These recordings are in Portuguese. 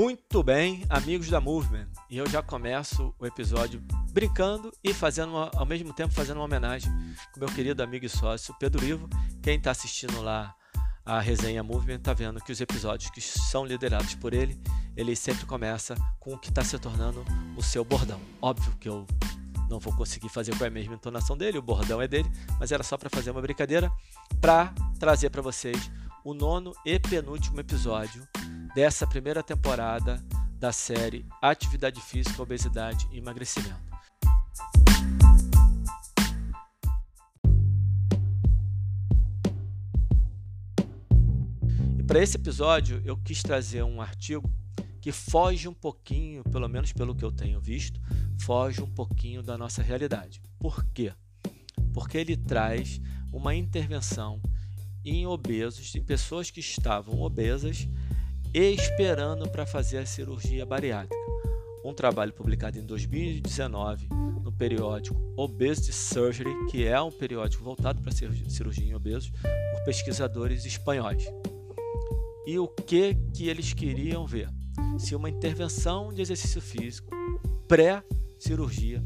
Muito bem, amigos da Movement, e eu já começo o episódio brincando e fazendo uma, ao mesmo tempo fazendo uma homenagem com meu querido amigo e sócio Pedro Ivo. Quem está assistindo lá a resenha Movement está vendo que os episódios que são liderados por ele, ele sempre começa com o que está se tornando o seu bordão. Óbvio que eu não vou conseguir fazer com a mesma entonação dele, o bordão é dele, mas era só para fazer uma brincadeira para trazer para vocês o nono e penúltimo episódio dessa primeira temporada da série Atividade Física, Obesidade e Emagrecimento. E para esse episódio eu quis trazer um artigo que foge um pouquinho, pelo menos pelo que eu tenho visto, foge um pouquinho da nossa realidade. Por quê? Porque ele traz uma intervenção em obesos, em pessoas que estavam obesas esperando para fazer a cirurgia bariátrica. Um trabalho publicado em 2019 no periódico Obesity Surgery, que é um periódico voltado para cirurgia em obesos, por pesquisadores espanhóis. E o que que eles queriam ver? Se uma intervenção de exercício físico pré-cirurgia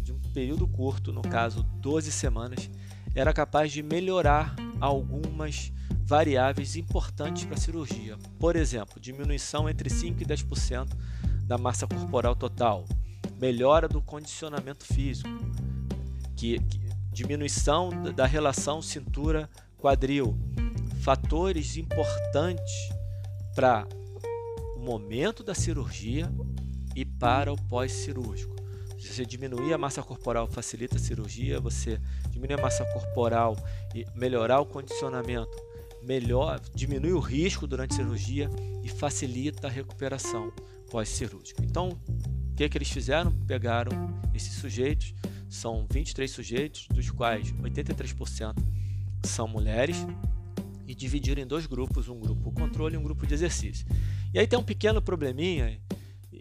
de um período curto, no caso 12 semanas, era capaz de melhorar algumas variáveis importantes para a cirurgia. Por exemplo, diminuição entre 5 e 10% da massa corporal total, melhora do condicionamento físico, que, que diminuição da relação cintura-quadril, fatores importantes para o momento da cirurgia e para o pós-cirúrgico. Se você diminuir a massa corporal, facilita a cirurgia, você diminuir a massa corporal e melhorar o condicionamento, melhor, diminui o risco durante a cirurgia e facilita a recuperação pós-cirúrgica. Então, o que, que eles fizeram? Pegaram esses sujeitos, são 23 sujeitos, dos quais 83% são mulheres, e dividiram em dois grupos, um grupo controle e um grupo de exercício. E aí tem um pequeno probleminha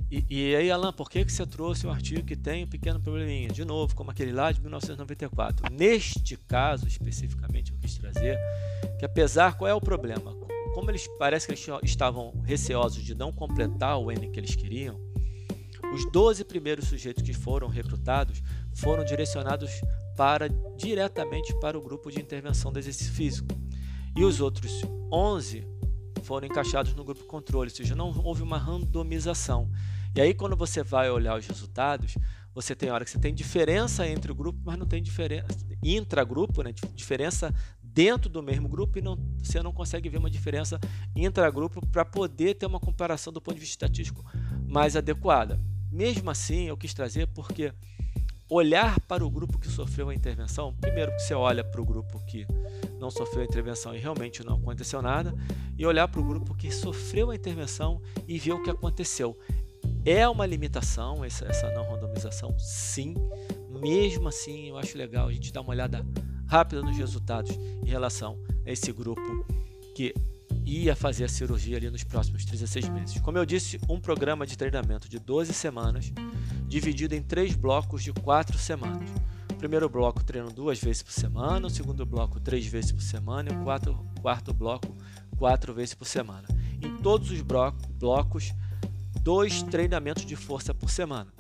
e, e, aí, Alan, por que, que você trouxe um artigo que tem um pequeno probleminha? De novo, como aquele lá de 1994. Neste caso, especificamente, eu quis trazer que apesar, qual é o problema? Como eles parece que eles estavam receosos de não completar o N que eles queriam, os 12 primeiros sujeitos que foram recrutados foram direcionados para diretamente para o grupo de intervenção do exercício físico. E os outros 11 foram encaixados no grupo controle, ou seja, não houve uma randomização. E aí, quando você vai olhar os resultados, você tem hora que você tem diferença entre o grupo, mas não tem diferença intragrupo, né? diferença dentro do mesmo grupo e não, você não consegue ver uma diferença intragrupo para poder ter uma comparação do ponto de vista estatístico mais adequada. Mesmo assim, eu quis trazer porque olhar para o grupo que sofreu a intervenção, primeiro que você olha para o grupo que não sofreu a intervenção e realmente não aconteceu nada, e olhar para o grupo que sofreu a intervenção e ver o que aconteceu. É uma limitação essa, não randomização? Sim. Mesmo assim, eu acho legal a gente dar uma olhada rápida nos resultados em relação a esse grupo que ia fazer a cirurgia ali nos próximos 36 meses. Como eu disse, um programa de treinamento de 12 semanas, dividido em três blocos de 4 semanas. Primeiro bloco treino duas vezes por semana, o segundo bloco três vezes por semana e o quarto, quarto bloco quatro vezes por semana. Em todos os blocos, dois treinamentos de força por semana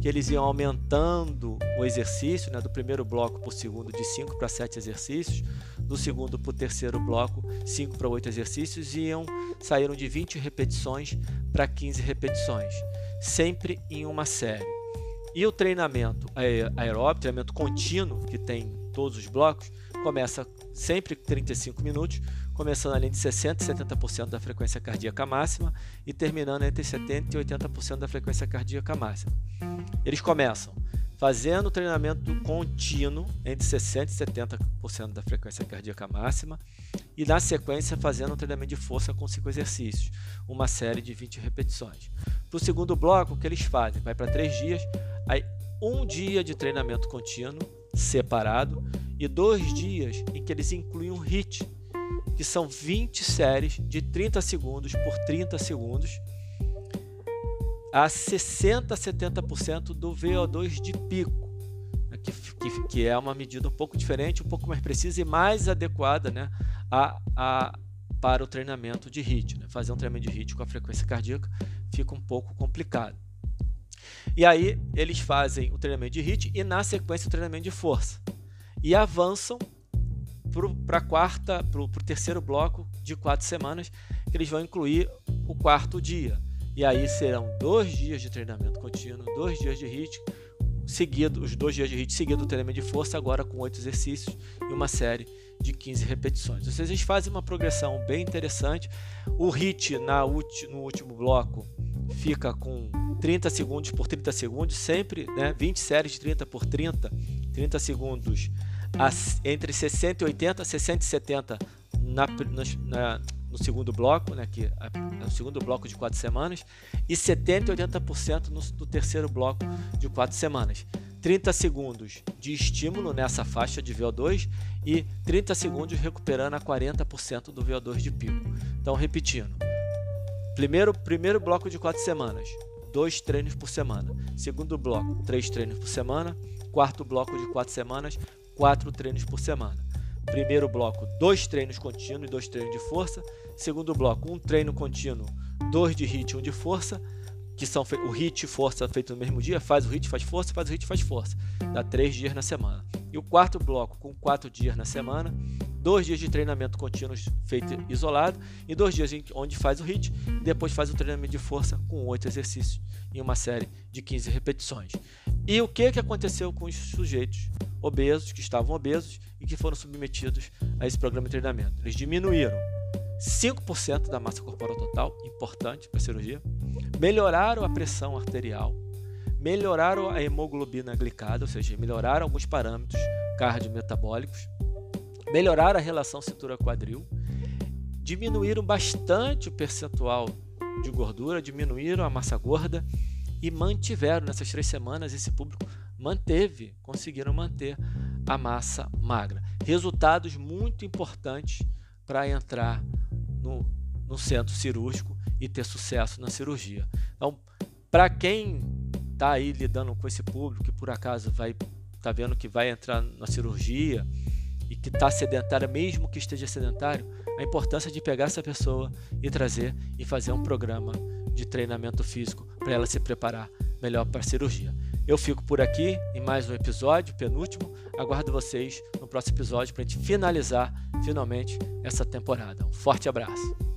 que eles iam aumentando o exercício, né, do primeiro bloco para o segundo, de 5 para 7 exercícios, do segundo para o terceiro bloco, 5 para 8 exercícios, e iam, saíram de 20 repetições para 15 repetições, sempre em uma série. E o treinamento aeróbico, treinamento contínuo, que tem todos os blocos, começa sempre 35 minutos, começando ali de 60% e 70% da frequência cardíaca máxima e terminando entre 70% e 80% da frequência cardíaca máxima. Eles começam fazendo treinamento contínuo entre 60% e 70% da frequência cardíaca máxima e na sequência fazendo um treinamento de força com 5 exercícios, uma série de 20 repetições. Para o segundo bloco, o que eles fazem? Vai para 3 dias, aí um dia de treinamento contínuo separado e dois dias em que eles incluem um HIIT, que são 20 séries de 30 segundos por 30 segundos a 60 a 70% do VO2 de pico, né, que, que, que, é uma medida um pouco diferente, um pouco mais precisa e mais adequada né, a, a para o treinamento de HIIT. Né? Fazer um treinamento de HIIT com a frequência cardíaca fica um pouco complicado. E aí eles fazem o treinamento de HIIT e na sequência o treinamento de força. E avançam para quarta, para o terceiro bloco de quatro semanas, que eles vão incluir o quarto dia. E aí serão dois dias de treinamento contínuo, dois dias de HIIT, seguido, os dois dias de HIIT seguido do treinamento de força, agora com oito exercícios e uma série de 15 repetições. Ou seja, eles fazem uma progressão bem interessante. O HIIT na no último bloco fica com 30 segundos por 30 segundos, sempre, né? 20 séries de 30 por 30, 30 segundos entre 60 e 80, 60 e 70 na, na, no segundo bloco, né, que é o segundo bloco de quatro semanas, e 70 e 80% no, no terceiro bloco de quatro semanas. 30 segundos de estímulo nessa faixa de VO2 e 30 segundos recuperando a 40% do VO2 de pico. Então, repetindo. Primeiro, primeiro bloco de quatro semanas, dois treinos por semana. Segundo bloco, três treinos por semana. Quarto bloco de quatro semanas, quatro treinos por semana. Primeiro bloco, dois treinos contínuos e dois treinos de força. Segundo bloco, um treino contínuo, dois de HIIT e um de força, que são o HIIT e força feito no mesmo dia, faz o HIIT, faz força, faz o HIIT, faz força. Dá três dias na semana. E o quarto bloco, com quatro dias na semana, dois dias de treinamento contínuo feito isolado e dois dias onde faz o HIIT e depois faz o treinamento de força com oito exercícios em uma série de 15 repetições. E o que, que aconteceu com os sujeitos obesos, que estavam obesos e que foram submetidos a esse programa de treinamento? Eles diminuíram 5% da massa corporal total, importante para a cirurgia, melhoraram a pressão arterial, melhoraram a hemoglobina glicada, ou seja, melhoraram alguns parâmetros cardiometabólicos, melhoraram a relação cintura-quadril, diminuíram bastante o percentual de gordura, diminuíram a massa gorda e mantiveram nessas três semanas esse público manteve, conseguiram manter a massa magra. Resultados muito importantes para entrar no, no centro cirúrgico e ter sucesso na cirurgia. Então, para quem está aí lidando com esse público que por acaso vai tá vendo que vai entrar na cirurgia e que está sedentário, mesmo que esteja sedentário, a importância de pegar essa pessoa e trazer e fazer um programa de treinamento físico para ela se preparar melhor para a cirurgia. Eu fico por aqui em mais um episódio, penúltimo. Aguardo vocês no próximo episódio para a gente finalizar finalmente essa temporada. Um forte abraço.